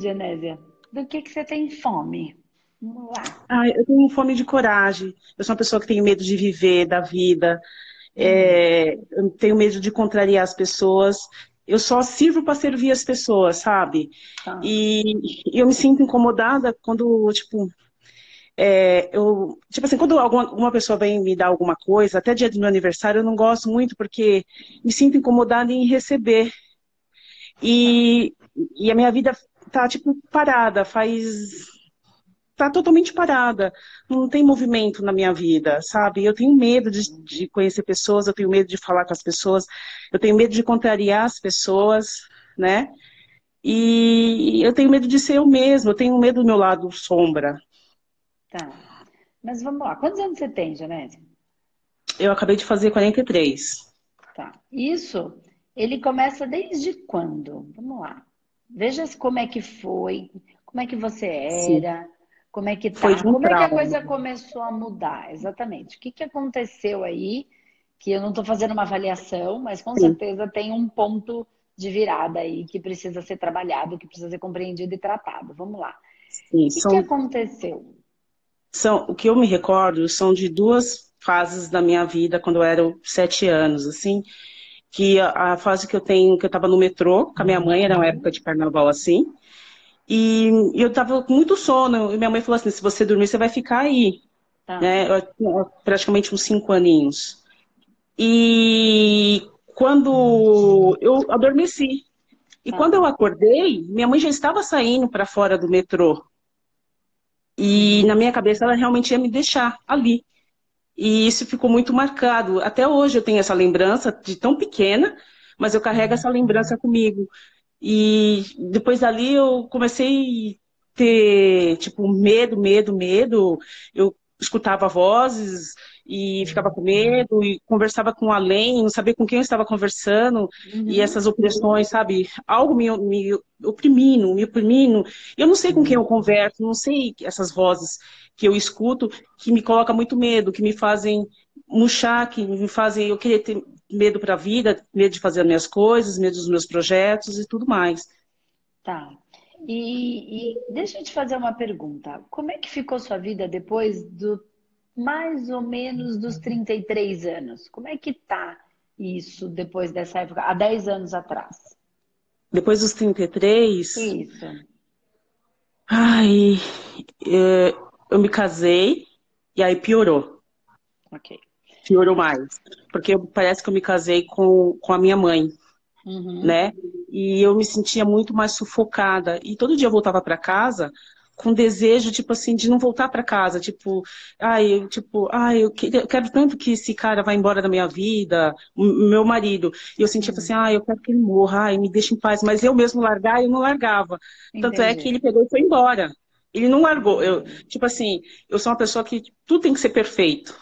Genésia, do que, que você tem fome? Vamos lá. Ah, eu tenho fome de coragem. Eu sou uma pessoa que tem medo de viver, da vida. É, eu tenho medo de contrariar as pessoas. Eu só sirvo para servir as pessoas, sabe? Tá. E, e, eu me sinto incomodada quando, tipo, é, eu, tipo assim, quando alguma, alguma pessoa vem me dar alguma coisa, até dia do meu aniversário, eu não gosto muito porque me sinto incomodada em receber. E, e a minha vida tá, tipo, parada, faz tá totalmente parada, não tem movimento na minha vida, sabe? Eu tenho medo de, de, conhecer pessoas, eu tenho medo de falar com as pessoas, eu tenho medo de contrariar as pessoas, né? E eu tenho medo de ser eu mesma, eu tenho medo do meu lado sombra. Tá. Mas vamos lá, quantos anos você tem, Janete? Eu acabei de fazer 43. Tá. Isso, ele começa desde quando? Vamos lá. Veja como é que foi, como é que você era, Sim. como é que tá, um como trauma. é que a coisa começou a mudar, exatamente. O que, que aconteceu aí, que eu não estou fazendo uma avaliação, mas com Sim. certeza tem um ponto de virada aí que precisa ser trabalhado, que precisa ser compreendido e tratado. Vamos lá. Sim, o que, são... que aconteceu? São, o que eu me recordo são de duas fases da minha vida, quando eu era sete anos, assim, que a, a, fase que eu tenho, que eu estava no metrô com a minha mãe, era uma época de carnaval assim, e, e eu estava com muito sono, e minha mãe falou assim, se você dormir, você vai ficar aí, tá. né, praticamente uns cinco aninhos. E quando eu adormeci, e tá. quando eu acordei, minha mãe já estava saindo para fora do metrô, e na minha cabeça ela realmente ia me deixar ali. E isso ficou muito marcado. Até hoje eu tenho essa lembrança de tão pequena, mas eu carrego essa lembrança comigo. E depois dali eu comecei a ter, tipo, medo, medo, medo. Eu escutava vozes e ficava com medo e conversava com além, não sabia com quem eu estava conversando uhum. e essas opressões, sabe? Algo me, me oprimindo, me oprimindo. Eu não sei com quem eu converso, não sei essas vozes que eu escuto que me coloca muito medo, que me fazem murchar, que me fazem eu querer ter medo para a vida, medo de fazer as minhas coisas, medo dos meus projetos e tudo mais. Tá. E, e deixa eu te fazer uma pergunta. Como é que ficou sua vida depois do mais ou menos dos 33 anos? Como é que tá isso depois dessa época, há 10 anos atrás? Depois dos 33? Isso. Ai, é, eu me casei e aí piorou. Ok. Piorou mais. Porque parece que eu me casei com, com a minha mãe, uhum. né? E eu me sentia muito mais sufocada. E todo dia eu voltava para casa com desejo, tipo assim, de não voltar para casa, tipo, ai, tipo, ai, eu, eu, quero tanto que esse cara vá embora da minha vida, meu marido. E eu sentia tipo assim, ai, eu quero que ele morra, ai, me deixe em paz. Mas eu mesmo largar, eu não largava. Entendi. Tanto é que ele pegou e foi embora. Ele não largou. Eu, tipo assim, eu sou uma pessoa que tudo tem que ser perfeito.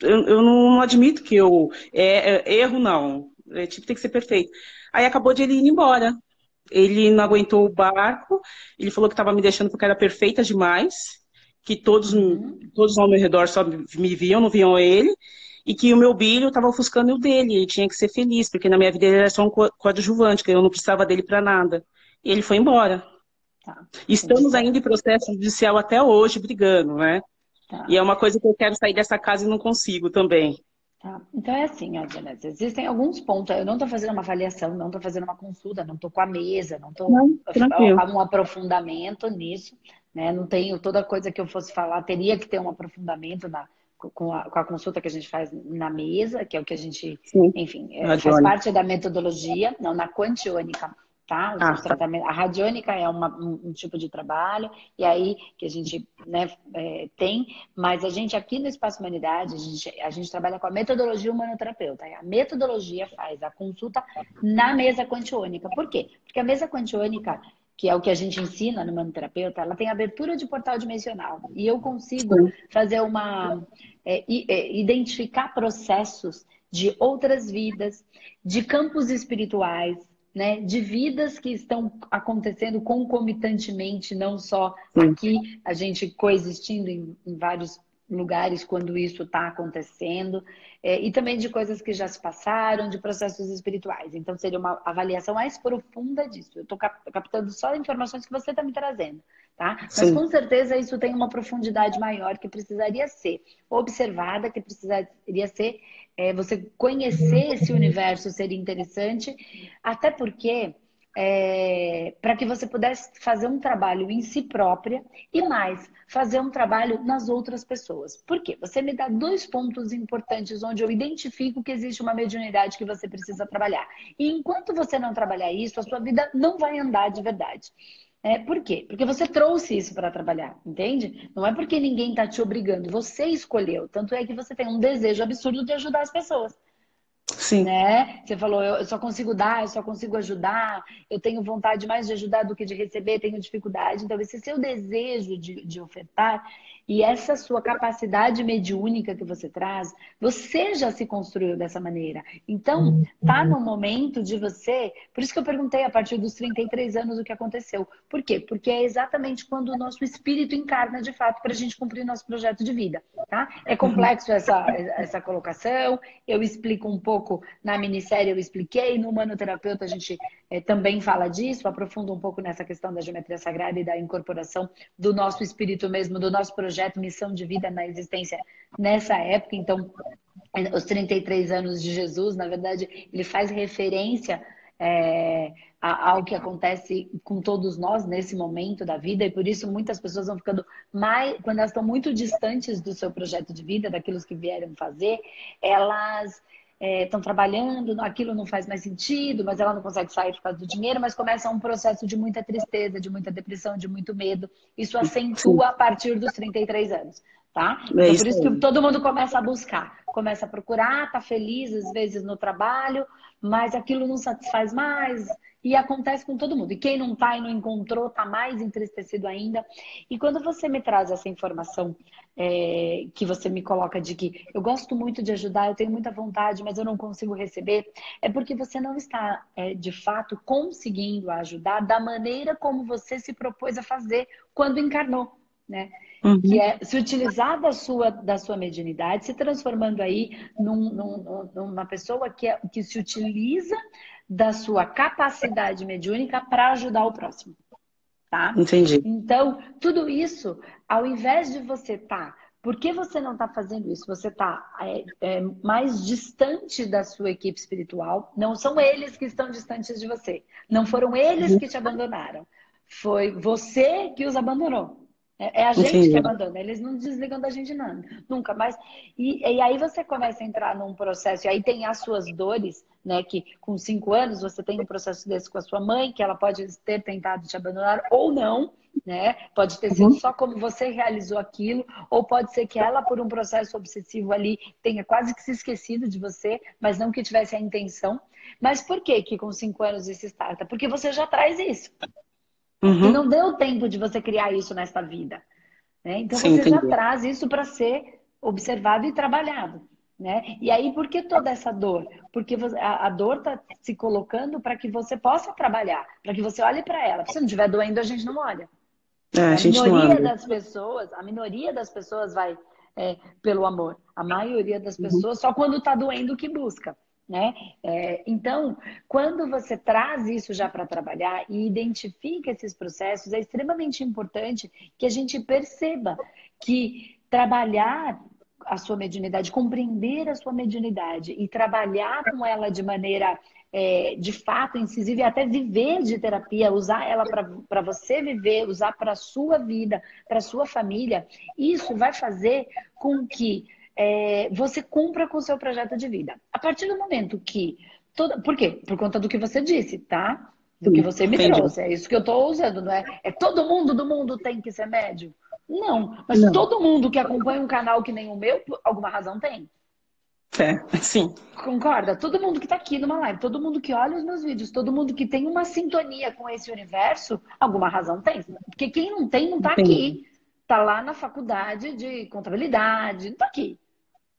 Eu, eu não admito que eu é, é, erro, não. É, tipo, tem que ser perfeito. Aí acabou de ele ir embora. Ele não aguentou o barco. Ele falou que estava me deixando porque era perfeita demais. Que todos, uhum. todos ao meu redor só me viam, não viam ele. E que o meu brilho estava ofuscando o dele. Ele tinha que ser feliz, porque na minha vida ele era só um coadjuvante, que eu não precisava dele para nada. E ele foi embora. Tá. Estamos ainda em processo judicial até hoje, brigando, né? Tá. E é uma coisa que eu quero sair dessa casa e não consigo também. Tá. Então é assim, ó, existem alguns pontos. Eu não estou fazendo uma avaliação, não estou fazendo uma consulta, não estou com a mesa, não estou um aprofundamento nisso. Né? Não tenho toda coisa que eu fosse falar, teria que ter um aprofundamento na, com, a, com a consulta que a gente faz na mesa, que é o que a gente, Sim. enfim, é, faz parte da metodologia, não na quantiônica tá? Ah, tá. A radiônica é uma, um, um, tipo de trabalho, e aí que a gente né, é, tem, mas a gente aqui no Espaço Humanidade, a gente, a gente trabalha com a metodologia humanoterapeuta. A metodologia faz a consulta na mesa quantiônica. Por quê? Porque a mesa quantiônica, que é o que a gente ensina no humanoterapeuta, ela tem abertura de portal dimensional. E eu consigo fazer uma. É, é, identificar processos de outras vidas, de campos espirituais, né, de vidas que estão acontecendo concomitantemente, não só Sim. aqui, a gente coexistindo em, em vários lugares quando isso está acontecendo, é, e também de coisas que já se passaram, de processos espirituais. Então, seria uma avaliação mais profunda disso. Eu estou captando só informações que você está me trazendo, tá? Mas com certeza isso tem uma profundidade maior que precisaria ser observada, que precisaria ser é, você conhecer esse universo seria interessante, até porque é, para que você pudesse fazer um trabalho em si própria e mais, fazer um trabalho nas outras pessoas. Por quê? Você me dá dois pontos importantes onde eu identifico que existe uma mediunidade que você precisa trabalhar. E enquanto você não trabalhar isso, a sua vida não vai andar de verdade. É, por quê? Porque você trouxe isso para trabalhar, entende? Não é porque ninguém está te obrigando, você escolheu. Tanto é que você tem um desejo absurdo de ajudar as pessoas. Sim. Né? Você falou, eu só consigo dar, eu só consigo ajudar, eu tenho vontade mais de ajudar do que de receber, tenho dificuldade. Então, esse seu desejo de, de ofertar e essa sua capacidade mediúnica que você traz, você já se construiu dessa maneira. Então, tá no momento de você. Por isso que eu perguntei a partir dos 33 anos o que aconteceu. Por quê? Porque é exatamente quando o nosso espírito encarna de fato para a gente cumprir nosso projeto de vida. Tá? É complexo essa, essa colocação. Eu explico um pouco na minissérie, eu expliquei. No Manoterapeuta, a gente é, também fala disso, aprofunda um pouco nessa questão da geometria sagrada e da incorporação do nosso espírito mesmo, do nosso projeto, missão de vida na existência nessa época. Então, os 33 anos de Jesus, na verdade, ele faz referência é, ao que acontece com todos nós nesse momento da vida, e por isso muitas pessoas vão ficando mais, quando elas estão muito distantes do seu projeto de vida, daquilo que vieram fazer, elas estão é, trabalhando, aquilo não faz mais sentido, mas ela não consegue sair por causa do dinheiro, mas começa um processo de muita tristeza, de muita depressão, de muito medo. Isso acentua a partir dos 33 anos, tá? É então, por isso que todo mundo começa a buscar, começa a procurar, tá feliz às vezes no trabalho, mas aquilo não satisfaz mais, e acontece com todo mundo. E quem não tá e não encontrou, tá mais entristecido ainda. E quando você me traz essa informação é, que você me coloca de que eu gosto muito de ajudar, eu tenho muita vontade, mas eu não consigo receber, é porque você não está, é, de fato, conseguindo ajudar da maneira como você se propôs a fazer quando encarnou. Né? Uhum. Que é se utilizar da sua, da sua mediunidade, se transformando aí num, num, numa pessoa que, é, que se utiliza da sua capacidade mediúnica para ajudar o próximo. Tá? Entendi. Então, tudo isso, ao invés de você estar. Tá, por que você não está fazendo isso? Você está é, é, mais distante da sua equipe espiritual. Não são eles que estão distantes de você. Não foram eles que te abandonaram. Foi você que os abandonou. É, é a gente Entendi. que abandona, eles não desligam da gente não, nunca mais. E, e aí você começa a entrar num processo, e aí tem as suas dores, né? Que com cinco anos você tem um processo desse com a sua mãe, que ela pode ter tentado te abandonar ou não, né? Pode ter sido uhum. só como você realizou aquilo, ou pode ser que ela, por um processo obsessivo ali, tenha quase que se esquecido de você, mas não que tivesse a intenção. Mas por que que com cinco anos isso starta? Porque você já traz isso. Uhum. E não deu tempo de você criar isso nesta vida. Né? Então Sim, você entendi. já traz isso para ser observado e trabalhado. Né? E aí, por que toda essa dor? Porque a, dor está se colocando para que você possa trabalhar, para que você olhe para ela. Se não estiver doendo, a gente não olha. É, a, a minoria das pessoas, a minoria das pessoas vai é, pelo amor. A maioria das uhum. pessoas, uhum. só quando está doendo que busca. Né? É, então, quando você traz isso já para trabalhar e identifica esses processos, é extremamente importante que a gente perceba que trabalhar a sua mediunidade, compreender a sua mediunidade e trabalhar com ela de maneira é, de fato incisiva e até viver de terapia, usar ela para você viver, usar para a sua vida, para a sua família, isso vai fazer com que é, você cumpra com o seu projeto de vida. A partir do momento que. Toda... Por quê? Por conta do que você disse, tá? Do que você me Entendi. trouxe. É isso que eu estou usando, não é? É todo mundo do mundo tem que ser médio? Não, mas não. todo mundo que acompanha um canal que nem o meu, por alguma razão tem. É, sim. Concorda? Todo mundo que está aqui numa live, todo mundo que olha os meus vídeos, todo mundo que tem uma sintonia com esse universo, alguma razão tem. Porque quem não tem, não está aqui. Está lá na faculdade de contabilidade, não está aqui.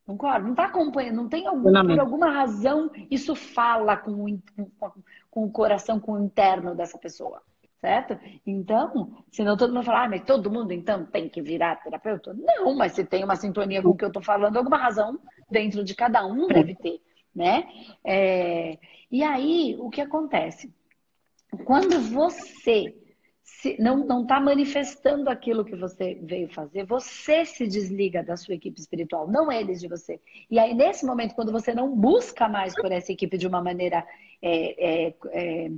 Concordo? Não está acompanhando, não tem algum, por alguma razão isso fala com, com, com, o coração, com o interno dessa pessoa. certo? Então, senão todo mundo fala, ah, mas todo mundo então tem que virar terapeuta? Não, mas se tem uma sintonia com o que eu estou falando, alguma razão dentro de cada um deve ter, né? É... E aí, o que acontece? Quando você se não está manifestando aquilo que você veio fazer, você se desliga da sua equipe espiritual, não eles de você. E aí, nesse momento, quando você não busca mais por essa equipe de uma maneira é, é, é,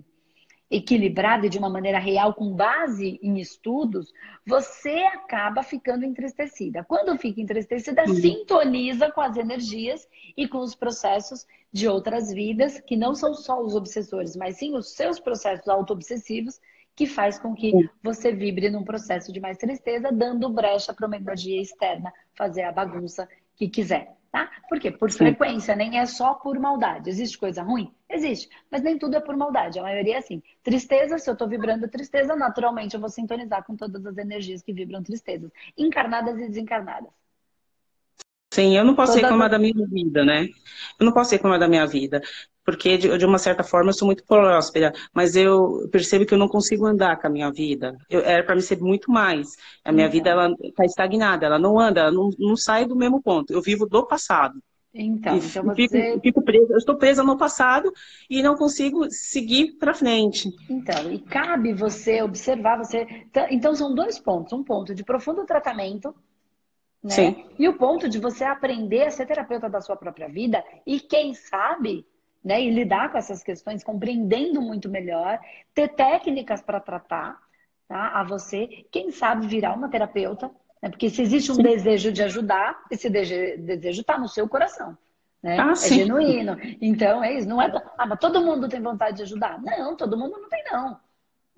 equilibrada e de uma maneira real, com base em estudos, você acaba ficando entristecida. Quando fica entristecida, uhum. sintoniza com as energias e com os processos de outras vidas, que não são só os obsessores, mas sim os seus processos auto-obsessivos, que faz com que você vibre num processo de mais tristeza, dando brecha para uma energia externa fazer a bagunça que quiser. Tá? Por quê? Por Sim. frequência, nem é só por maldade. Existe coisa ruim? Existe. Mas nem tudo é por maldade. A maioria é assim. Tristeza, se eu estou vibrando tristeza, naturalmente eu vou sintonizar com todas as energias que vibram tristezas, encarnadas e desencarnadas. Sim, eu não posso Toda reclamar da minha vida, né? Eu não posso reclamar da minha vida, porque de, de, uma certa forma eu sou muito próspera, mas eu percebo que eu não consigo andar com a minha vida. Eu, era para me ser muito mais. A minha então. vida ela está estagnada, ela não anda, ela não, não sai do mesmo ponto. Eu vivo do passado. Então, e então você... fico, fico presa, eu estou presa no passado e não consigo seguir para frente. Então, e cabe você observar, você. Então, são dois pontos. Um ponto de profundo tratamento, né? Sim. E o ponto de você aprender a ser terapeuta da sua própria vida e, quem sabe, né, e lidar com essas questões, compreendendo muito melhor, ter técnicas para tratar tá, a você, quem sabe virar uma terapeuta, né? Porque se existe um sim. desejo de ajudar, esse desejo está no seu coração. Né? Ah, é sim. genuíno. Então, é isso. Não é. Ah, mas todo mundo tem vontade de ajudar. Não, todo mundo não tem, não.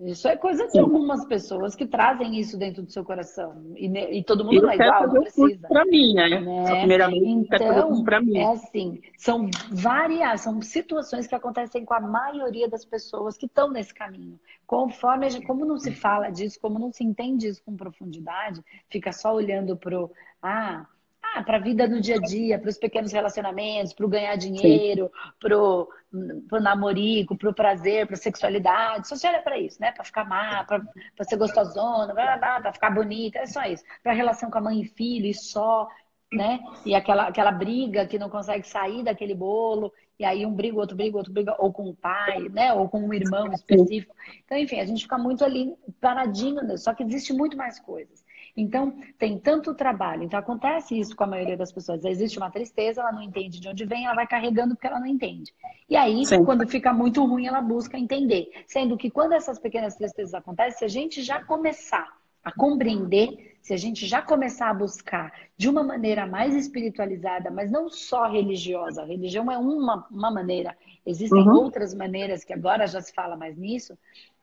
Isso é coisa de Sim. algumas pessoas que trazem isso dentro do seu coração. E, e todo mundo não é igual, não precisa. Para mim, né? né? Só primeiramente, então, para mim. É assim, são várias, são situações que acontecem com a maioria das pessoas que estão nesse caminho. Conforme, gente, como não se fala disso, como não se entende isso com profundidade, fica só olhando pro, ah, ah, para a vida no dia a dia, para os pequenos relacionamentos, para o ganhar dinheiro, para o namorico, para o prazer, para a sexualidade. Só se olha para isso, né? Para ficar má, para ser gostosona, para ficar bonita, é só isso. Para a relação com a mãe e filho, e só, né? E aquela, aquela briga que não consegue sair daquele bolo, e aí um briga, outro briga, outro briga, ou com o pai, né? Ou com um irmão específico. Então, enfim, a gente fica muito ali paradinho, né? só que existe muito mais coisas. Então, tem tanto trabalho. Então, acontece isso com a maioria das pessoas. Existe uma tristeza, ela não entende de onde vem, ela vai carregando porque ela não entende. E aí, Sim. quando fica muito ruim, ela busca entender. Sendo que quando essas pequenas tristezas acontecem, se a gente já começar a compreender, se a gente já começar a buscar de uma maneira mais espiritualizada, mas não só religiosa, a religião é uma, uma maneira, existem uhum. outras maneiras que agora já se fala mais nisso,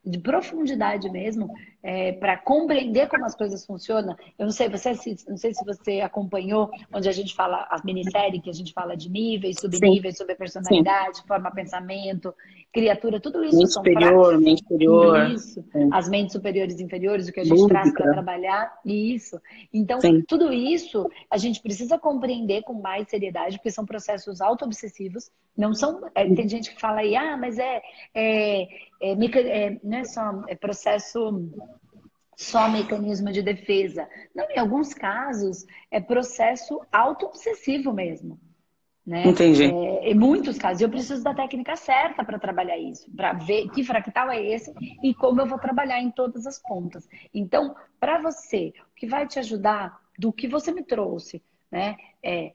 de profundidade mesmo, é, para compreender como as coisas funcionam. Eu não sei, você, não sei se você acompanhou, onde a gente fala, a minissérie que a gente fala de níveis, subníveis, sobre personalidade, Sim. forma pensamento, criatura, tudo isso mente são superior, mente superior. Isso, as mentes superiores e inferiores, o que a gente traz para trabalhar, isso. Então, Sim. tudo isso a gente precisa compreender com mais seriedade, porque são processos auto-obsessivos, não são. É, tem gente que fala aí, ah, mas é, é, é, é não é só é processo só mecanismo de defesa. Não, em alguns casos é processo auto-obsessivo mesmo. Né? Entendi. É, em muitos casos, eu preciso da técnica certa para trabalhar isso, para ver que fractal é esse e como eu vou trabalhar em todas as pontas. Então, para você, o que vai te ajudar do que você me trouxe, né, é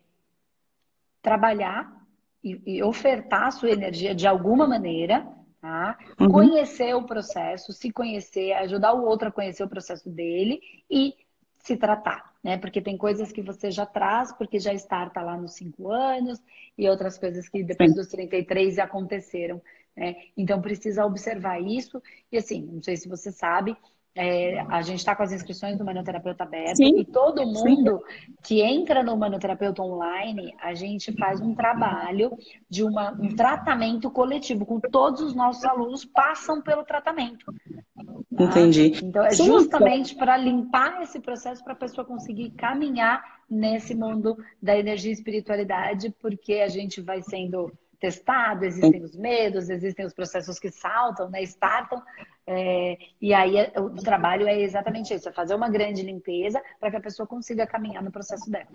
trabalhar e, e ofertar a sua energia de alguma maneira, tá? Uhum. Conhecer o processo, se conhecer, ajudar o outro a conhecer o processo dele e se tratar né? Porque tem coisas que você já traz, porque já starta lá nos cinco anos, e outras coisas que depois Sim. dos 33 aconteceram. Né? Então precisa observar isso. E assim, não sei se você sabe, é, a gente está com as inscrições do Manoterapeuta aberto Sim. e todo mundo Sim. que entra no Manoterapeuta online, a gente faz um trabalho de uma, um tratamento coletivo, com todos os nossos alunos passam pelo tratamento. Tá? Entendi. Então, é justamente para limpar esse processo para a pessoa conseguir caminhar nesse mundo da energia e espiritualidade, porque a gente vai sendo testado, existem os medos, existem os processos que saltam, né, startam, É, e aí o trabalho é exatamente isso: é fazer uma grande limpeza para que a pessoa consiga caminhar no processo dela.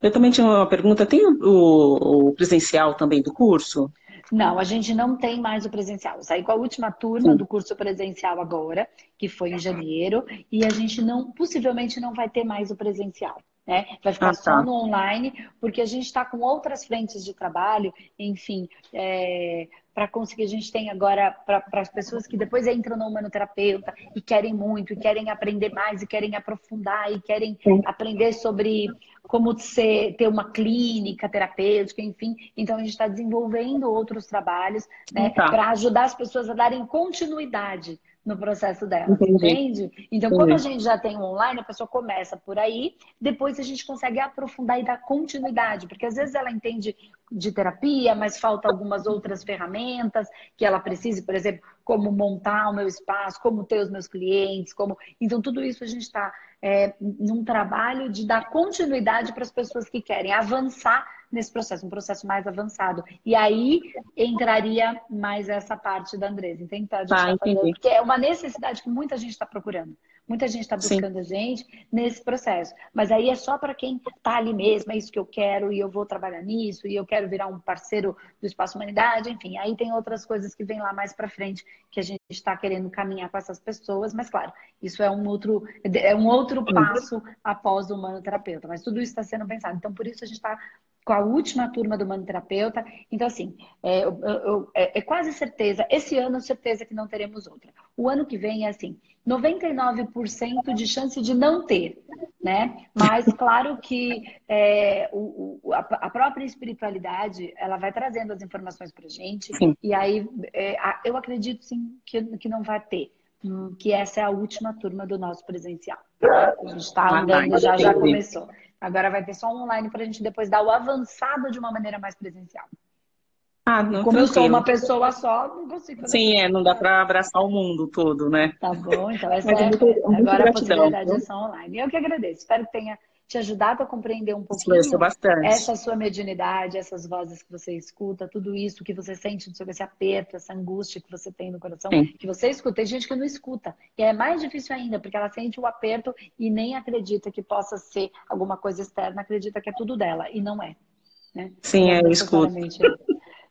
Eu também tinha uma pergunta: tem o, o presencial também do curso? Não, a gente não tem mais o presencial. Eu saí com a última turma do curso presencial agora, que foi em janeiro, e a gente não, possivelmente não vai ter mais o presencial. Né? Vai ficar ah, tá. só no online, porque a gente está com outras frentes de trabalho, enfim, é, para conseguir, a gente tem agora para as pessoas que depois entram no humanoterapeuta e querem muito, e querem aprender mais, e querem aprofundar, e querem Sim. aprender sobre como ser, ter uma clínica terapêutica, enfim. Então, a gente está desenvolvendo outros trabalhos né, tá. para ajudar as pessoas a darem continuidade no processo dela, entende? Então, Entendi. como a gente já tem online, a pessoa começa por aí, depois a gente consegue aprofundar e dar continuidade, porque às vezes ela entende de terapia, mas falta algumas outras ferramentas que ela precise, por exemplo, como montar o meu espaço, como ter os meus clientes, como. Então, tudo isso a gente está é, num trabalho de dar continuidade para as pessoas que querem avançar nesse processo, um processo mais avançado. E aí entraria mais essa parte da Andresa? Então, tá, tá fazendo, porque é uma necessidade que muita gente está procurando. Muita gente está buscando Sim. a gente nesse processo. Mas aí é só para quem está ali mesmo, é isso que eu quero, e eu vou trabalhar nisso, e eu quero virar um parceiro do Espaço Humanidade, enfim. Aí tem outras coisas que vêm lá mais para frente que a gente está querendo caminhar com essas pessoas, mas claro, isso é um outro, é um outro passo após o humano terapeuta. Mas tudo isso está sendo pensado. Então, por isso a gente está com a última turma do Manoterapeuta. Então, assim, é, eu, eu, é, é, quase certeza, esse ano, certeza que não teremos outra. O ano que vem é assim, 99% de chance de não ter, né? Mas, claro que é, o, o, a, própria espiritualidade, ela vai trazendo as informações pra gente. Sim. E aí, é, eu acredito, sim, que, que não vai ter. Hum, que essa é a última turma do nosso presencial. A gente está andando, já, já começou. Agora vai ter só online para a gente depois dar o avançado de uma maneira mais presencial. Ah, não, Como tranquilo. eu sou uma pessoa só, não consigo fazer. Sim, é, não dá para abraçar o mundo todo, né? Tá bom, então essa é, muito, muito agora a possibilidade é só online. Eu que agradeço. Espero que tenha te ajudado a compreender um pouquinho essa sua mediunidade, essas vozes que você escuta, tudo isso que você sente sobre esse aperto, essa angústia que você tem no coração, Sim. que você escuta. Tem gente que não escuta. E é mais difícil ainda, porque ela sente o aperto e nem acredita que possa ser alguma coisa externa, acredita que é tudo dela. E não é. Né? Sim, é, eu escuto.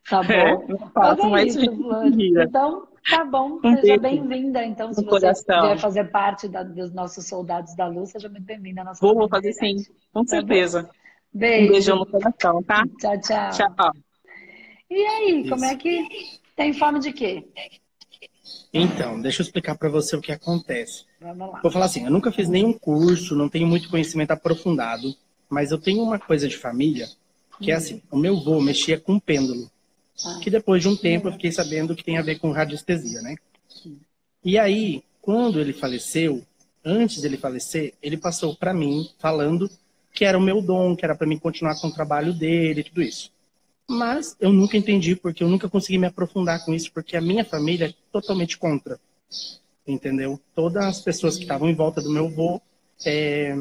Tá bom? É, faço, é isso, Então, Tá bom, seja bem-vinda. Então, se você quiser fazer parte da, dos nossos soldados da luz, seja muito bem-vinda à nossa Vou, vou fazer sim, com tá certeza. Beijo. Um beijão no coração, tá? Tchau, tchau. Tchau. E aí, Isso. como é que tem fome de quê? Então, deixa eu explicar para você o que acontece. Vamos lá. Vou falar assim, eu nunca fiz nenhum curso, não tenho muito conhecimento aprofundado, mas eu tenho uma coisa de família que é assim, o meu avô mexia com pêndulo que depois de um tempo eu fiquei sabendo que tem a ver com radiestesia, né? E aí, quando ele faleceu, antes dele falecer, ele passou para mim falando que era o meu dom, que era para mim continuar com o trabalho dele, tudo isso. Mas eu nunca entendi porque eu nunca consegui me aprofundar com isso, porque a minha família é totalmente contra. Entendeu? Todas as pessoas que estavam em volta do meu avô é,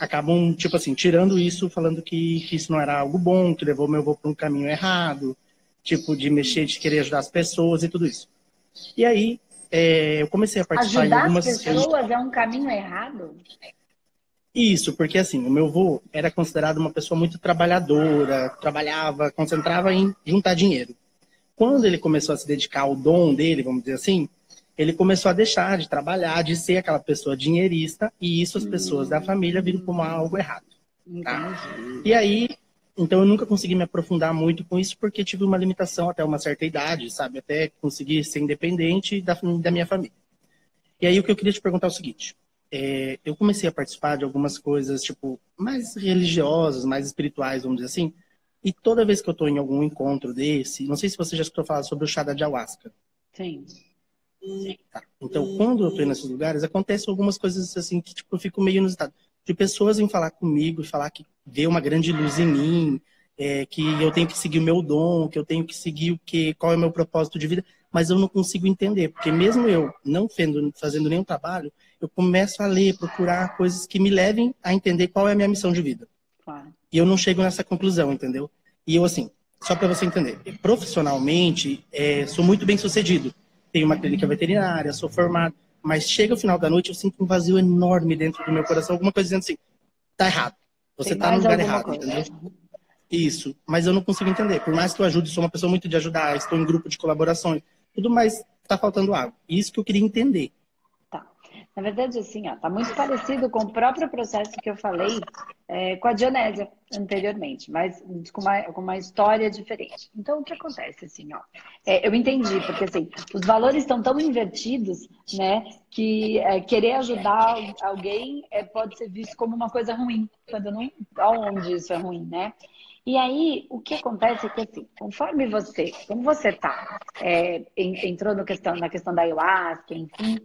acabam, tipo assim, tirando isso, falando que, que, isso não era algo bom, que levou meu avô para um caminho errado, tipo de mexer, de querer ajudar as pessoas e tudo isso. E aí é, eu comecei a participar ajudar em algumas... as pessoas é um caminho errado? Isso, porque assim, o meu avô era considerado uma pessoa muito trabalhadora, trabalhava, concentrava em juntar dinheiro. Quando ele começou a se dedicar ao dom dele, vamos dizer assim, ele começou a deixar de trabalhar, de ser aquela pessoa dinheirista, e isso as pessoas da família viram como algo errado. Tá? E aí então eu nunca consegui me aprofundar muito com isso porque tive uma limitação até uma certa idade, sabe? Até conseguir ser independente da, da minha família. E aí o que eu queria te perguntar é o seguinte: é, eu comecei a participar de algumas coisas, tipo, mais religiosas, mais espirituais, vamos dizer assim. E toda vez que eu estou em algum encontro desse, não sei se você já escutou falar sobre o chá da ayahuasca. Sim. Tá. Então, quando eu estou nesses lugares, acontecem algumas coisas assim que, tipo, eu fico meio inusitado de pessoas vêm falar comigo e falar que vê uma grande luz em mim, é, que eu tenho que seguir o meu dom, que eu tenho que seguir o que, qual é o meu propósito de vida, mas eu não consigo entender, porque mesmo eu não fendo, fazendo nenhum trabalho, eu começo a ler, procurar coisas que me levem a entender qual é a minha missão de vida. Claro. E eu não chego nessa conclusão, entendeu? E eu, assim, só para você entender, profissionalmente, é, sou muito bem sucedido. tenho uma clínica veterinária, sou formado, mas chega o final da noite eu sinto um vazio enorme dentro do meu coração, alguma coisa dizendo assim, tá errado, você Tem tá no lugar errado, entendeu? Isso, mas eu não consigo entender. Por mais que eu ajude, sou uma pessoa muito de ajudar, estou em grupo de colaborações, tudo mais está faltando água. Isso que eu queria entender. Na verdade, assim, ó, tá muito parecido com o próprio processo que eu falei é, com a Dionésia anteriormente, mas com uma, com uma história diferente. Então, o que acontece, assim, ó? É, eu entendi, porque assim, os valores estão tão invertidos, né, que é, querer ajudar alguém é, pode ser visto como uma coisa ruim, quando não. Onde isso é ruim, né? E aí, o que acontece é que, assim, conforme você, como você tá, é, entrou no questão, na questão da ayahuasca, enfim,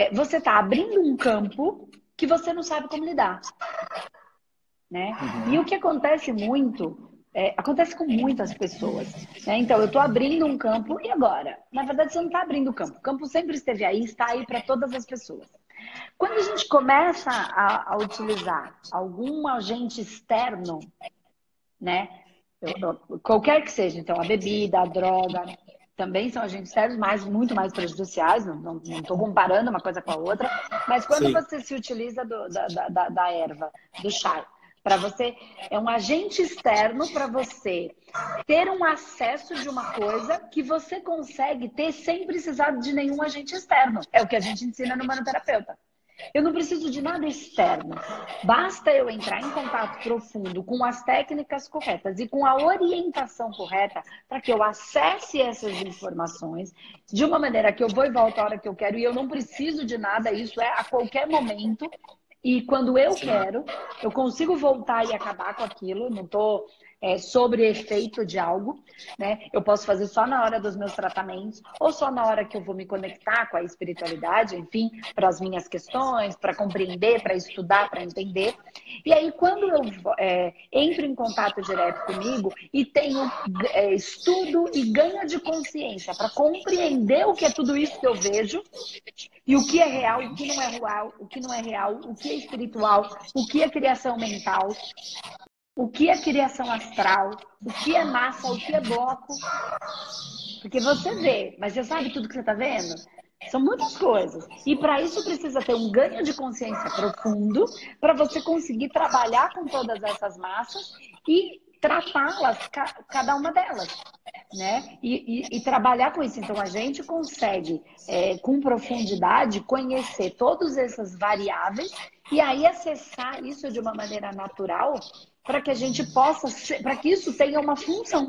é, você está abrindo um campo que você não sabe como lidar. Né? Uhum. E o que acontece muito, é, acontece com muitas pessoas. Né? Então, eu estou abrindo um campo e agora? Na verdade, você não está abrindo o campo. O campo sempre esteve aí, está aí para todas as pessoas. Quando a gente começa a, a utilizar algum agente externo, né? qualquer que seja, então a bebida, a droga, também são agentes sérios, mas muito mais prejudiciais, não estou comparando uma coisa com a outra, mas quando Sim. você se utiliza do, da, da, da erva, do chá, para você, é um agente externo para você ter um acesso de uma coisa que você consegue ter sem precisar de nenhum agente externo. É o que a gente ensina no manoterapeuta. Eu não preciso de nada externo. Basta eu entrar em contato profundo com as técnicas corretas e com a orientação correta para que eu acesse essas informações de uma maneira que eu vou e volto a hora que eu quero e eu não preciso de nada. Isso é a qualquer momento. E quando eu quero, eu consigo voltar e acabar com aquilo. Não estou é, sobre efeito de algo, né? Eu posso fazer só na hora dos meus tratamentos, ou só na hora que eu vou me conectar com a espiritualidade, enfim, para as minhas questões, para compreender, para estudar, para entender. E aí, quando eu é, entro em contato direto comigo e tenho é, estudo e ganho de consciência para compreender o que é tudo isso que eu vejo e o que é real, o que não é real, o que não é real, o que é espiritual, o que é criação mental, o que é criação astral, o que é massa, o que é bloco. Porque você vê, mas você sabe tudo que você está vendo? São muitas coisas. E para isso precisa ter um ganho de consciência profundo para você conseguir trabalhar com todas essas massas e tratá-las, cada uma delas. Né? E, e, e, trabalhar com isso. Então, a gente consegue, é, com profundidade, conhecer todas essas variáveis e aí acessar isso de uma maneira natural para que a gente possa, para que isso tenha uma função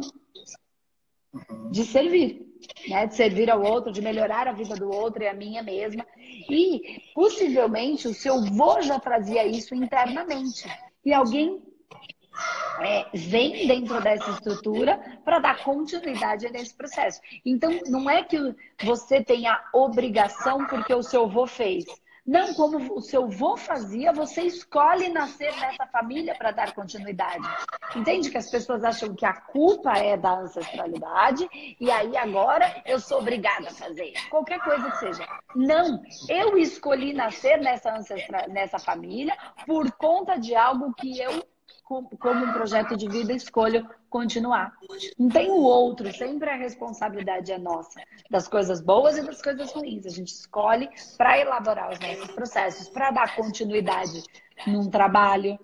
de servir, né? De servir ao outro, de melhorar a vida do outro e a minha mesma. E possivelmente o seu vô já trazia isso internamente. E alguém é, vem dentro dessa estrutura para dar continuidade nesse processo. Então, não é que você tenha obrigação porque o seu vô fez. Não como o seu vô fazia, você escolhe nascer nessa família para dar continuidade. Entende que as pessoas acham que a culpa é da ancestralidade e aí agora eu sou obrigada a fazer qualquer coisa que seja. Não, eu escolhi nascer nessa ancestra... nessa família por conta de algo que eu como um projeto de vida, escolho continuar. Não tem o outro, sempre a responsabilidade é nossa, das coisas boas e das coisas ruins. A gente escolhe para elaborar os nossos processos, para dar continuidade num trabalho.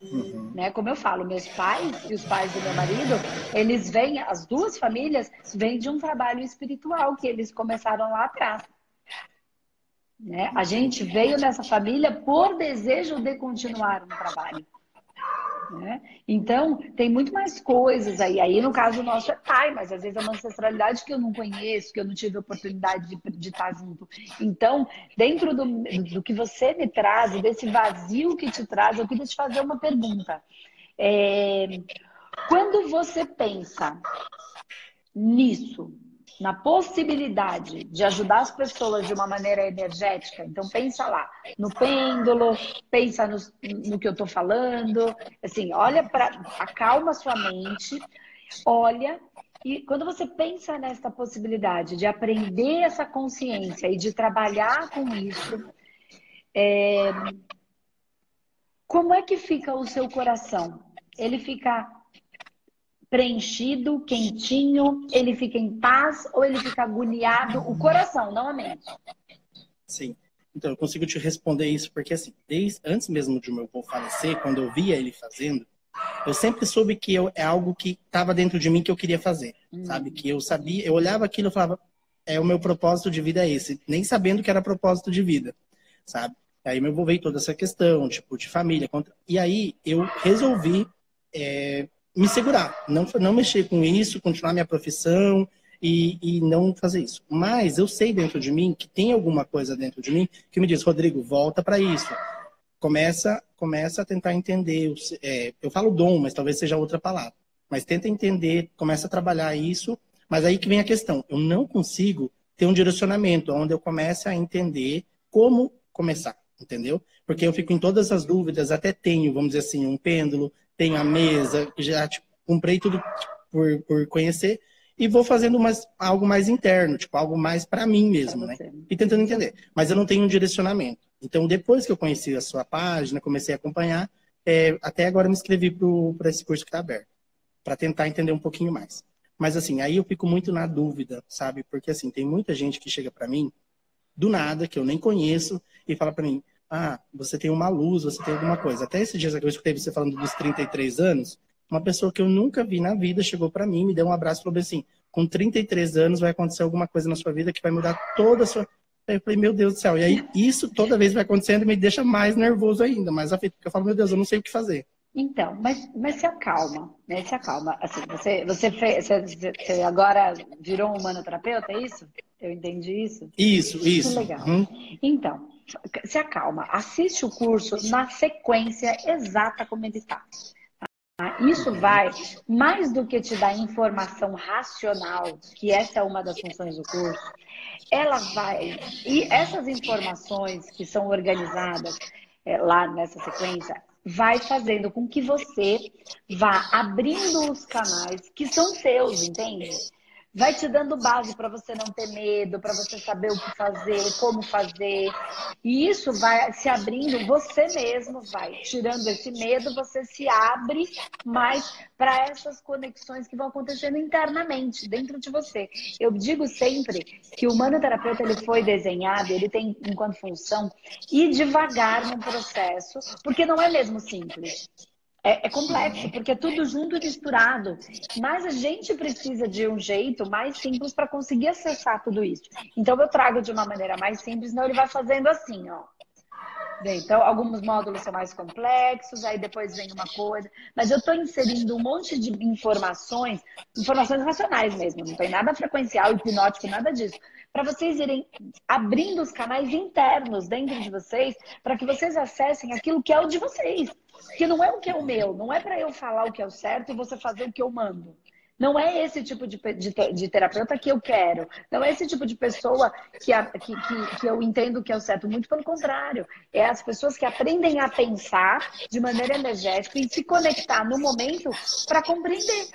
Uhum. Né? Como eu falo, meus pais e os pais do meu marido, eles vêm, as duas famílias vêm de um trabalho espiritual que eles começaram lá atrás. Né? A gente veio nessa família por desejo de continuar um trabalho. Né? Então, tem muito mais coisas aí. Aí, no caso nosso, é pai, mas às vezes é uma ancestralidade que eu não conheço, que eu não tive oportunidade de, de estar junto. Então, dentro do, do que você me traz, desse vazio que te traz, eu queria te fazer uma pergunta. É, quando você pensa nisso, na possibilidade de ajudar as pessoas de uma maneira energética, então pensa lá no pêndulo, pensa no, no que eu estou falando, assim, olha para acalma sua mente, olha e quando você pensa nessa possibilidade de aprender essa consciência e de trabalhar com isso, é... como é que fica o seu coração? Ele fica preenchido, quentinho, ele fica em paz ou ele fica agoniado? O coração, não a mente. Sim. Então, eu consigo te responder isso porque, assim, desde antes mesmo de meu avô falecer, quando eu via ele fazendo, eu sempre soube que eu, é algo que estava dentro de mim que eu queria fazer, hum. sabe? Que eu sabia, eu olhava aquilo e falava, é o meu propósito de vida é esse, nem sabendo que era propósito de vida, sabe? Aí me envolvi toda essa questão, tipo, de família. Contra... E aí eu resolvi é, me segurar, não, não mexer com isso, continuar minha profissão e, e não fazer isso. Mas eu sei dentro de mim que tem alguma coisa dentro de mim que me diz, Rodrigo, volta para isso. Começa, começa a tentar entender. É, eu falo dom, mas talvez seja outra palavra. Mas tenta entender, começa a trabalhar isso. Mas aí que vem a questão. Eu não consigo ter um direcionamento onde eu comece a entender como começar entendeu? Porque eu fico em todas as dúvidas, até tenho, vamos dizer assim, um pêndulo, tenho a mesa, já tipo, comprei tudo por, por conhecer e vou fazendo mais, algo mais interno, tipo, algo mais para mim mesmo, né? E tentando entender. Mas eu não tenho um direcionamento. Então, depois que eu conheci a sua página, comecei a acompanhar, é, até agora me inscrevi para esse curso que está aberto, para tentar entender um pouquinho mais. Mas, assim, aí eu fico muito na dúvida, sabe? Porque, assim, tem muita gente que chega para mim, do nada, que eu nem conheço, e fala para mim, ah, você tem uma luz, você tem alguma coisa. Até esses dias que eu escutei você falando dos 33 anos, uma pessoa que eu nunca vi na vida chegou para mim, me deu um abraço e falou assim: com 33 anos vai acontecer alguma coisa na sua vida que vai mudar toda a sua. Aí eu falei, meu Deus do céu. E aí, isso toda vez vai acontecendo e me deixa mais nervoso ainda, mais afeito, porque eu falo, meu Deus, eu não sei o que fazer. Então, mas, mas se acalma, né? Se acalma. Assim, você, você, fez, você, você agora virou um humanoterapeuta, é isso? Eu entendi isso? Isso, isso. Que legal. Hum. Então, se acalma, assiste o curso na sequência exata como ele está. Tá? Isso vai, mais do que te dar informação racional, que essa é uma das funções do curso, ela vai, e essas informações que são organizadas é, lá nessa sequência, vai fazendo com que você vá abrindo os canais que são seus, entende? Vai te dando base para você não ter medo, para você saber o que fazer, como fazer. E isso vai se abrindo, você mesmo vai tirando esse medo, você se abre mais para essas conexões que vão acontecendo internamente, dentro de você. Eu digo sempre que o humanoterapeuta ele foi desenhado, ele tem enquanto função ir devagar no processo, porque não é mesmo simples. É, é, complexo, porque é tudo junto e misturado. Mas a gente precisa de um jeito mais simples para conseguir acessar tudo isso. Então eu trago de uma maneira mais simples, senão ele vai fazendo assim, ó. Então, alguns módulos são mais complexos, aí depois vem uma coisa. Mas eu estou inserindo um monte de informações, informações racionais mesmo, não tem nada frequencial, hipnótico, nada disso. Para vocês irem abrindo os canais internos dentro de vocês, para que vocês acessem aquilo que é o de vocês. Que não é o que é o meu, não é para eu falar o que é o certo e você fazer o que eu mando. Não é esse tipo de, de, de, terapeuta que eu quero. Não é esse tipo de pessoa que, a, que, que, que, eu entendo que é o certo. Muito pelo contrário. É as pessoas que aprendem a pensar de maneira energética e se conectar no momento para compreender.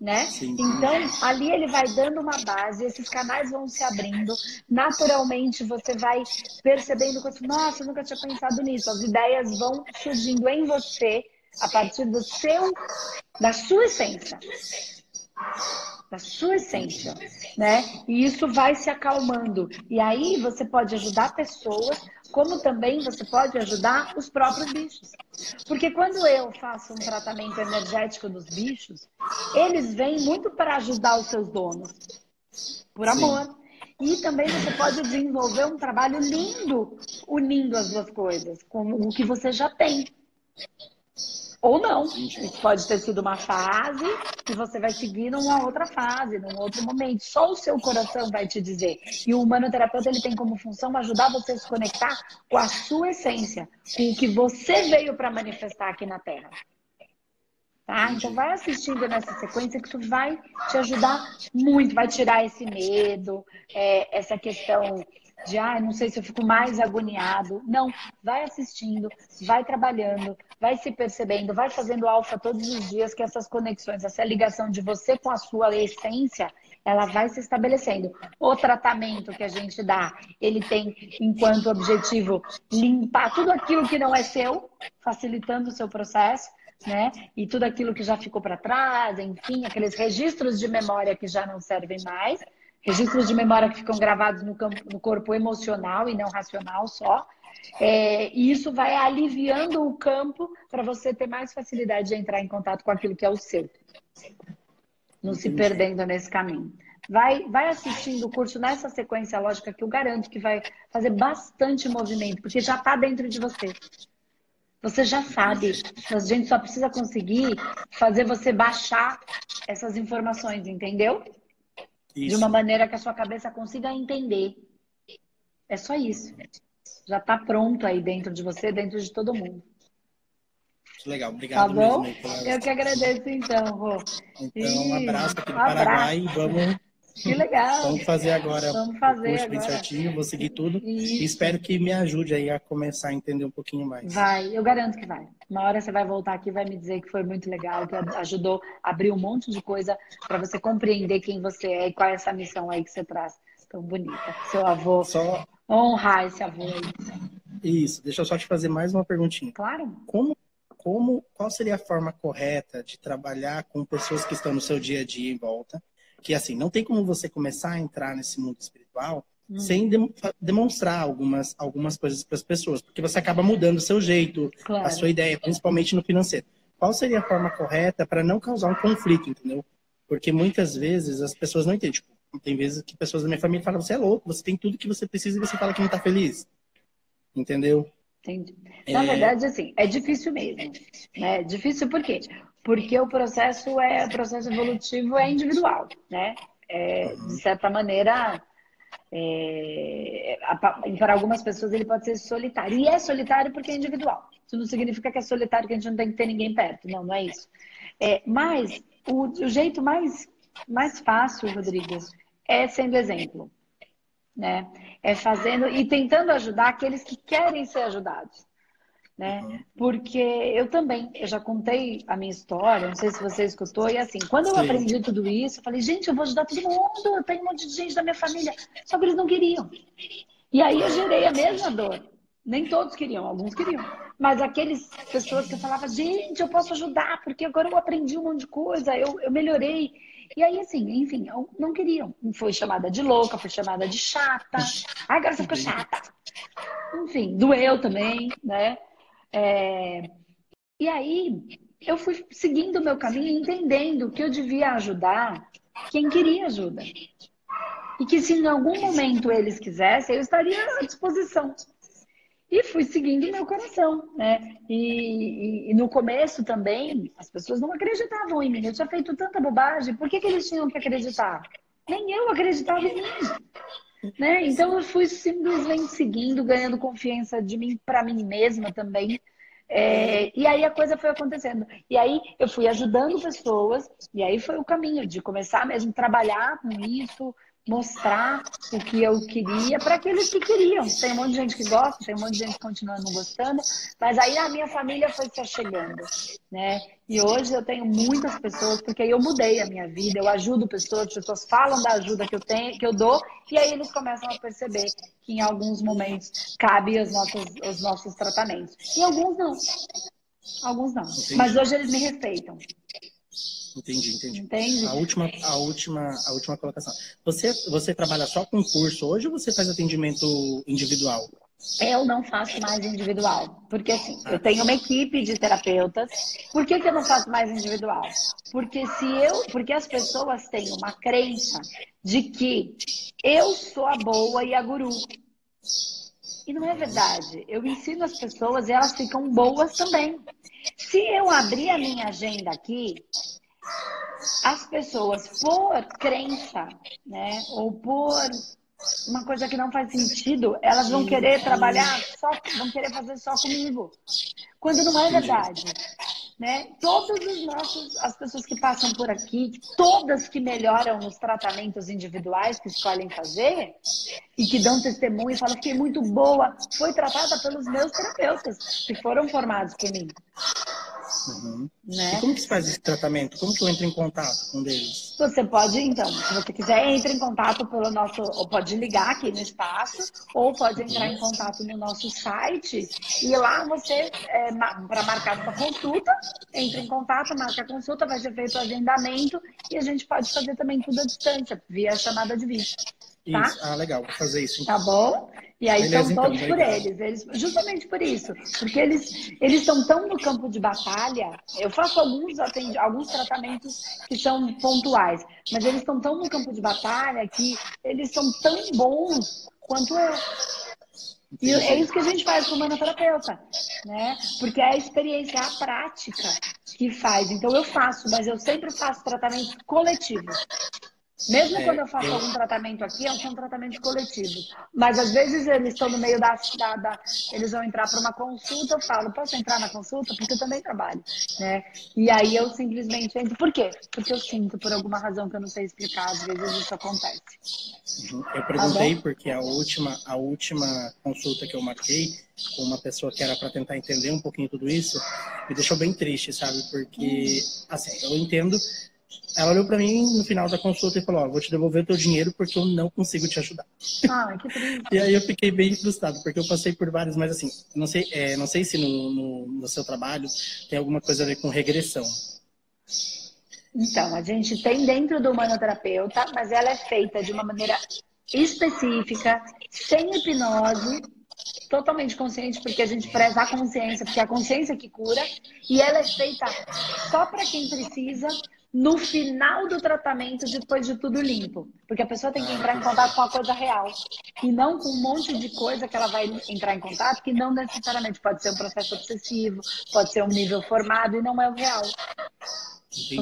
Né? Então, ali ele vai dando uma base, esses canais vão se abrindo, naturalmente você vai percebendo nossa, eu nunca tinha pensado nisso. As ideias vão surgindo em você a partir do seu, da sua essência. Da sua essência, né? E isso vai se acalmando. E aí você pode ajudar pessoas, como também você pode ajudar os próprios bichos. Porque quando eu faço um tratamento energético dos bichos, eles vêm muito para ajudar os seus donos, por amor. Sim. E também você pode desenvolver um trabalho lindo unindo as duas coisas, com o que você já tem. Ou não. Isso pode ter sido uma fase que você vai seguir numa outra fase, num outro momento. Só o seu coração vai te dizer. E o humanoterapeuta ele tem como função ajudar você a se conectar com a sua essência, com o que você veio para manifestar aqui na Terra. Tá? Então vai assistindo nessa sequência que isso vai te ajudar muito, vai tirar esse medo, é, essa questão de ah, não sei se eu fico mais agoniado. Não, vai assistindo, vai trabalhando, vai se percebendo, vai fazendo alfa todos os dias que essas conexões, essa ligação de você com a sua essência, ela vai se estabelecendo. O tratamento que a gente dá, ele tem enquanto objetivo limpar tudo aquilo que não é seu, facilitando o seu processo, né? E tudo aquilo que já ficou para trás, enfim, aqueles registros de memória que já não servem mais, registros de memória que ficam gravados no, campo, no corpo emocional e não racional só. É, e isso vai aliviando o campo para você ter mais facilidade de entrar em contato com aquilo que é o seu. Não se perdendo nesse caminho. Vai, vai assistindo o curso nessa sequência lógica que eu garanto que vai fazer bastante movimento, porque já está dentro de você. Você já sabe. A gente só precisa conseguir fazer você baixar essas informações, entendeu? Isso. De uma maneira que a sua cabeça consiga entender. É só isso. Já está pronto aí dentro de você, dentro de todo mundo. Legal, obrigado tá bom? Eu que agradeço então, Rô. Então, um abraço aqui do um Paraguai e vamos que legal. Vamos fazer agora Vamos fazer o curso agora. bem certinho, vou seguir tudo. Isso. E espero que me ajude aí a começar a entender um pouquinho mais. Vai, eu garanto que vai. Uma hora você vai voltar aqui e vai me dizer que foi muito legal, que ajudou a abrir um monte de coisa para você compreender quem você é e qual é essa missão aí que você traz tão bonita. Seu avô. Só... Honrar esse avô. Isso, deixa eu só te fazer mais uma perguntinha. Claro. Como como, qual seria a forma correta de trabalhar com pessoas que estão no seu dia a dia em volta que assim, não tem como você começar a entrar nesse mundo espiritual hum. sem de, demonstrar algumas, algumas coisas para as pessoas, porque você acaba mudando o seu jeito, claro. a sua ideia, principalmente no financeiro. Qual seria a forma correta para não causar um conflito, entendeu? Porque muitas vezes as pessoas não entendem. Tipo, tem vezes que pessoas da minha família falam: você é louco, você tem tudo que você precisa e você fala que não está feliz. Entendeu? Entendi. Na é... verdade, assim, é difícil mesmo. Né? Difícil por quê? porque o processo é o processo evolutivo é individual, né? É, de certa maneira, é, para algumas pessoas ele pode ser solitário. E é solitário porque é individual. Isso não significa que é solitário que a gente não tem que ter ninguém perto. Não, não é isso. É, mas o, o jeito mais, mais fácil, Rodrigo, é sendo exemplo. Né? É fazendo e tentando ajudar aqueles que querem ser ajudados né? Porque eu também, eu já contei a minha história, não sei se você escutou, e assim, quando eu Sim. aprendi tudo isso, eu falei, gente, eu vou ajudar todo mundo, eu tenho um monte de gente da minha família, só que eles não queriam. E aí eu gerei a mesma dor. Nem todos queriam, alguns queriam. Mas aqueles pessoas que eu falava, gente, eu posso ajudar, porque agora eu aprendi um monte de coisa, eu, eu melhorei. E aí, assim, enfim, não queriam. Foi chamada de louca, foi chamada de chata. Ai, agora você ficou chata. Enfim, doeu também, né? É... E aí eu fui seguindo o meu caminho, entendendo que eu devia ajudar quem queria ajuda. E que se em algum momento eles quisessem, eu estaria à disposição. E fui seguindo meu coração, né? E, e, e, no começo também, as pessoas não acreditavam em mim. Eu tinha feito tanta bobagem, por que, que eles tinham que acreditar? Nem eu acreditava em mim. Né? Então eu fui simplesmente seguindo, ganhando confiança de mim para mim mesma também. É, e aí a coisa foi acontecendo. E aí eu fui ajudando pessoas, e aí foi o caminho de começar mesmo a trabalhar com isso, mostrar o que eu queria para aqueles que queriam. Tem um monte de gente que gosta, tem um monte de gente que continua não gostando, mas aí a minha família foi se achegando, né? E hoje eu tenho muitas pessoas, porque aí eu mudei a minha vida, eu ajudo pessoas, as pessoas falam da ajuda que eu tenho, que eu dou, e aí eles começam a perceber que em alguns momentos cabe os nossos, os nossos tratamentos. E alguns não. Alguns não. Entendi. Mas hoje eles me respeitam. Entendi, entendi. Entende? A última, a última, a última colocação. Você, você trabalha só com curso hoje ou você faz atendimento individual? Eu não faço mais individual, porque assim, eu tenho uma equipe de terapeutas. Por que, que eu não faço mais individual? Porque se eu, porque as pessoas têm uma crença de que eu sou a boa e a guru. E não é verdade. Eu ensino as pessoas e elas ficam boas também. Se eu abrir a minha agenda aqui as pessoas, por crença, né, ou por uma coisa que não faz sentido, elas vão querer trabalhar só, vão querer fazer só comigo. Quando não é verdade. Né? Todos os nossos, as pessoas que passam por aqui, todas que melhoram nos tratamentos individuais que escolhem fazer e que dão testemunho e falam que muito boa, foi tratada pelos meus terapeutas, que foram formados por mim. Uhum. Né? E como que se faz esse tratamento? Como que eu entro em contato com eles? Você pode, então, se você quiser, entre em contato pelo nosso, ou pode ligar aqui no espaço, ou pode entrar em contato no nosso site e lá você, é, para marcar sua consulta, entre em contato, marca a consulta, vai ser feito o agendamento e a gente pode fazer também tudo à distância, via chamada de vídeo. Tá? Isso. Ah, legal, vou fazer isso. Então. Tá bom? E aí Beleza, são todos então, por eles. eles. Justamente por isso. Porque eles eles estão tão no campo de batalha. Eu faço alguns, atend... alguns tratamentos que são pontuais, mas eles estão tão no campo de batalha que eles são tão bons quanto eu. E é isso que a gente faz com o manoterapeuta, né? Porque é a experiência, é a prática que faz. Então eu faço, mas eu sempre faço tratamento coletivo. Mesmo é, quando eu faço eu... algum tratamento aqui, é são tratamentos coletivos. Mas às vezes eles estão no meio da, da, da eles vão entrar para uma consulta, eu falo, posso entrar na consulta? Porque eu também trabalho, né? E aí eu simplesmente entro. Por quê? Porque eu sinto, por alguma razão que eu não sei explicar, às vezes isso acontece. Uhum. Eu perguntei tá porque a última, a última consulta que eu marquei com uma pessoa que era para tentar entender um pouquinho tudo isso, me deixou bem triste, sabe? Porque, assim, eu entendo ela olhou para mim no final da consulta e falou: Ó, vou te devolver o teu dinheiro porque eu não consigo te ajudar. Ah, que triste. e aí eu fiquei bem frustrado, porque eu passei por vários, mas assim, não sei, é, não sei se no, no, no seu trabalho tem alguma coisa a ver com regressão. Então, a gente tem dentro do humanoterapeuta, mas ela é feita de uma maneira específica, sem hipnose, totalmente consciente, porque a gente preza a consciência, porque é a consciência que cura, e ela é feita só para quem precisa, no final do tratamento, depois de tudo limpo. Porque a pessoa tem que entrar em contato com a coisa real. E não com um monte de coisa que ela vai entrar em contato, que não necessariamente pode ser um processo obsessivo, pode ser um nível formado e não é o real.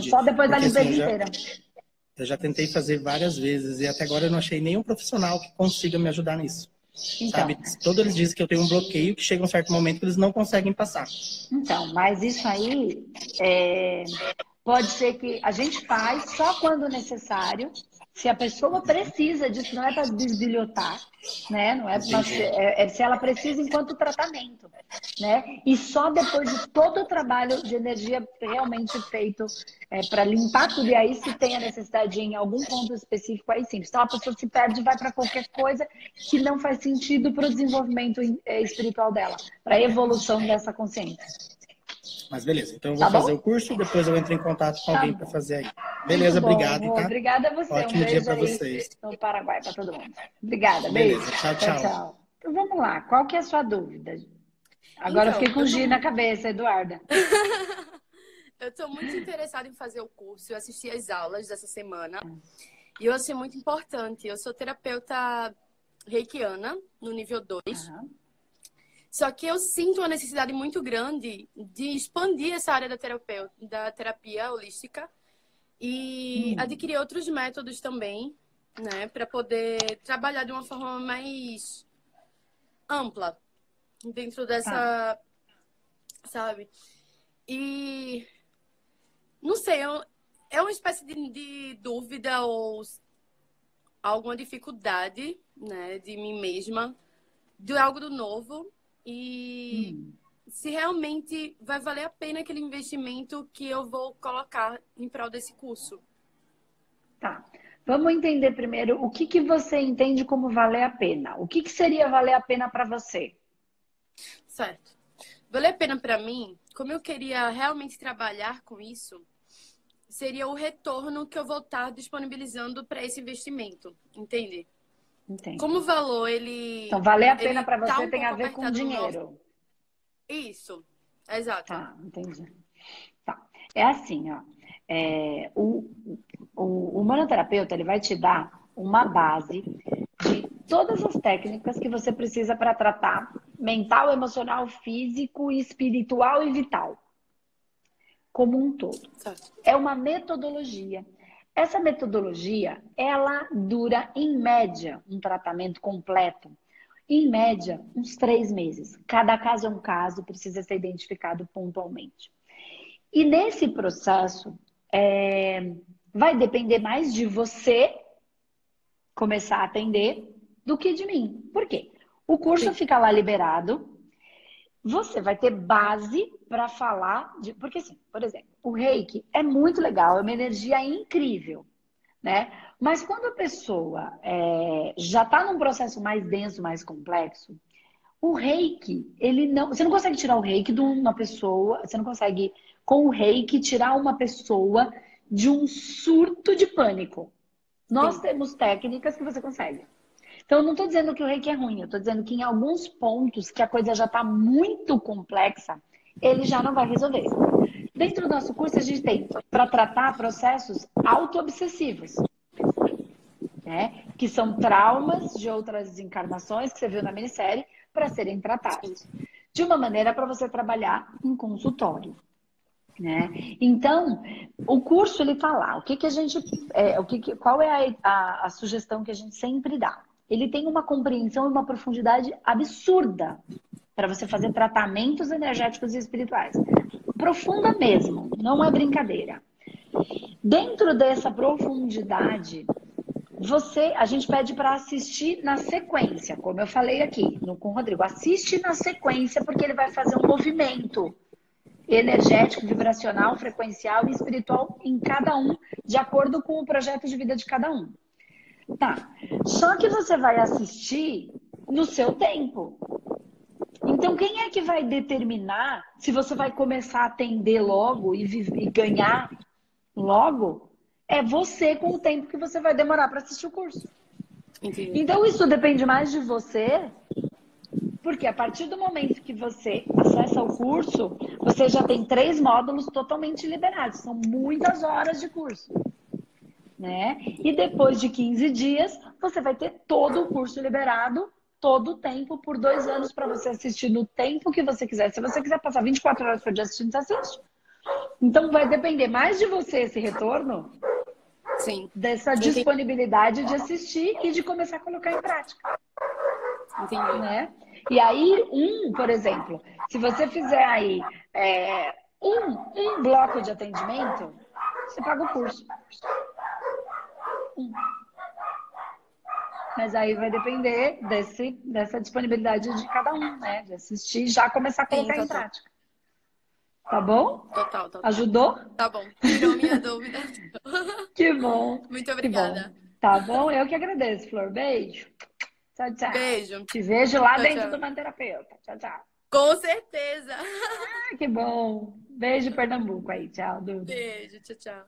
Só depois da limpeza assim, inteira. Eu já tentei fazer várias vezes e até agora eu não achei nenhum profissional que consiga me ajudar nisso. Então, Sabe? Todos eles dizem que eu tenho um bloqueio que chega um certo momento que eles não conseguem passar. Então, mas isso aí é, Pode ser que a gente faz só quando necessário. Se a pessoa precisa disso, não é para desbilhotar, né? Não é, pra, é, é, se ela precisa enquanto tratamento, né? E só depois de todo o trabalho de energia realmente feito é, para limpar tudo. E aí, se tem a necessidade em algum ponto específico, aí sim. Então a pessoa se perde e vai para qualquer coisa que não faz sentido para o desenvolvimento é, espiritual dela, para a evolução dessa consciência. Mas beleza, então eu vou tá fazer o curso, depois eu entro em contato com tá alguém para fazer aí. Beleza, obrigado, tá? Obrigada a você. Ótimo um dia para vocês. No Paraguai para todo mundo. Obrigada, beleza, beijo. Tchau, tchau, tchau, tchau. Então vamos lá, qual que é a sua dúvida? Agora então, eu fiquei com o G na cabeça, Eduarda. eu estou muito interessada em fazer o curso, eu assisti as aulas dessa semana e eu achei muito importante. Eu sou terapeuta reikiana, no nível 2. Uhum. Só que eu sinto uma necessidade muito grande de expandir essa área da, terapia, da terapia holística e hum. adquirir outros métodos também, né, para poder trabalhar de uma forma mais ampla dentro dessa, ah. sabe? E não sei, é uma espécie de, de dúvida ou alguma dificuldade, né, de mim mesma, de algo do novo e hum. se realmente vai valer a pena aquele investimento que eu vou colocar em prol desse curso. Tá. Vamos entender primeiro o que, que você entende como valer a pena. O que, que seria valer a pena para você? Certo. Valer a pena para mim, como eu queria realmente trabalhar com isso, seria o retorno que eu vou estar disponibilizando para esse investimento, entende? Entendi. Como valor, ele. Então, valer a pena para você tá um tem a ver com dinheiro. Isso, exato. Tá, entendi. Tá. É assim, ó. É, o, o, o manoterapeuta ele vai te dar uma base de todas as técnicas que você precisa para tratar mental, emocional, físico, espiritual e vital. Como um todo. Certo. É uma metodologia essa metodologia, ela dura em média um tratamento completo, em média uns três meses. Cada caso é um caso, precisa ser identificado pontualmente. E nesse processo, é, vai depender mais de você começar a atender do que de mim. Por quê? O curso Sim. fica lá liberado você vai ter base para falar de. Porque, assim, por exemplo, o reiki é muito legal, é uma energia incrível, né? Mas quando a pessoa é, já está num processo mais denso, mais complexo, o reiki, ele não. Você não consegue tirar o reiki de uma pessoa, você não consegue, com o reiki, tirar uma pessoa de um surto de pânico. Nós Sim. temos técnicas que você consegue. Então, eu não estou dizendo que o reiki é ruim, eu estou dizendo que em alguns pontos que a coisa já está muito complexa, ele já não vai resolver. Dentro do nosso curso, a gente tem para tratar processos auto-obsessivos, né? que são traumas de outras encarnações que você viu na minissérie para serem tratados. De uma maneira para você trabalhar em consultório. Né? Então, o curso ele está lá. O que, que a gente, é, o que, que qual é a, a, a sugestão que a gente sempre dá? ele tem uma compreensão e uma profundidade absurda para você fazer tratamentos energéticos e espirituais. Profunda mesmo, não é brincadeira. Dentro dessa profundidade, você, a gente pede para assistir na sequência, como eu falei aqui no, com o Rodrigo. Assiste na sequência, porque ele vai fazer um movimento energético, vibracional, frequencial e espiritual em cada um, de acordo com o projeto de vida de cada um. Tá. Só que você vai assistir no seu tempo. Então, quem é que vai determinar se você vai começar a atender logo e, e ganhar logo? É você com o tempo que você vai demorar para assistir o curso. Entendi. Então, isso depende mais de você, porque a partir do momento que você acessa o curso, você já tem três módulos totalmente liberados. São muitas horas de curso né? E depois de 15 dias, você vai ter todo o curso liberado, todo o tempo, por dois anos, para você assistir no tempo que você quiser. Se você quiser passar 24 horas por dia assistindo, você assiste. Então, vai depender mais de você esse retorno. Sim. Dessa Entendi. disponibilidade de assistir e de começar a colocar em prática. Entendi. Né? E aí, um, por exemplo, se você fizer aí é, um, um bloco de atendimento, você paga o curso. Mas aí vai depender desse, dessa disponibilidade de cada um, né? De assistir e já começar a colocar Sim, em prática. Tá bom? Total, total. Ajudou? Tá bom. Tirou minha dúvida. que bom. Muito obrigada. Bom. Tá bom? Eu que agradeço, Flor. Beijo. Tchau, tchau. Beijo. Te vejo lá tchau, dentro tchau. do Manterapeuta. Tchau, tchau. Com certeza. Ah, que bom. Beijo, Pernambuco aí. Tchau, Duda. Beijo, tchau, tchau.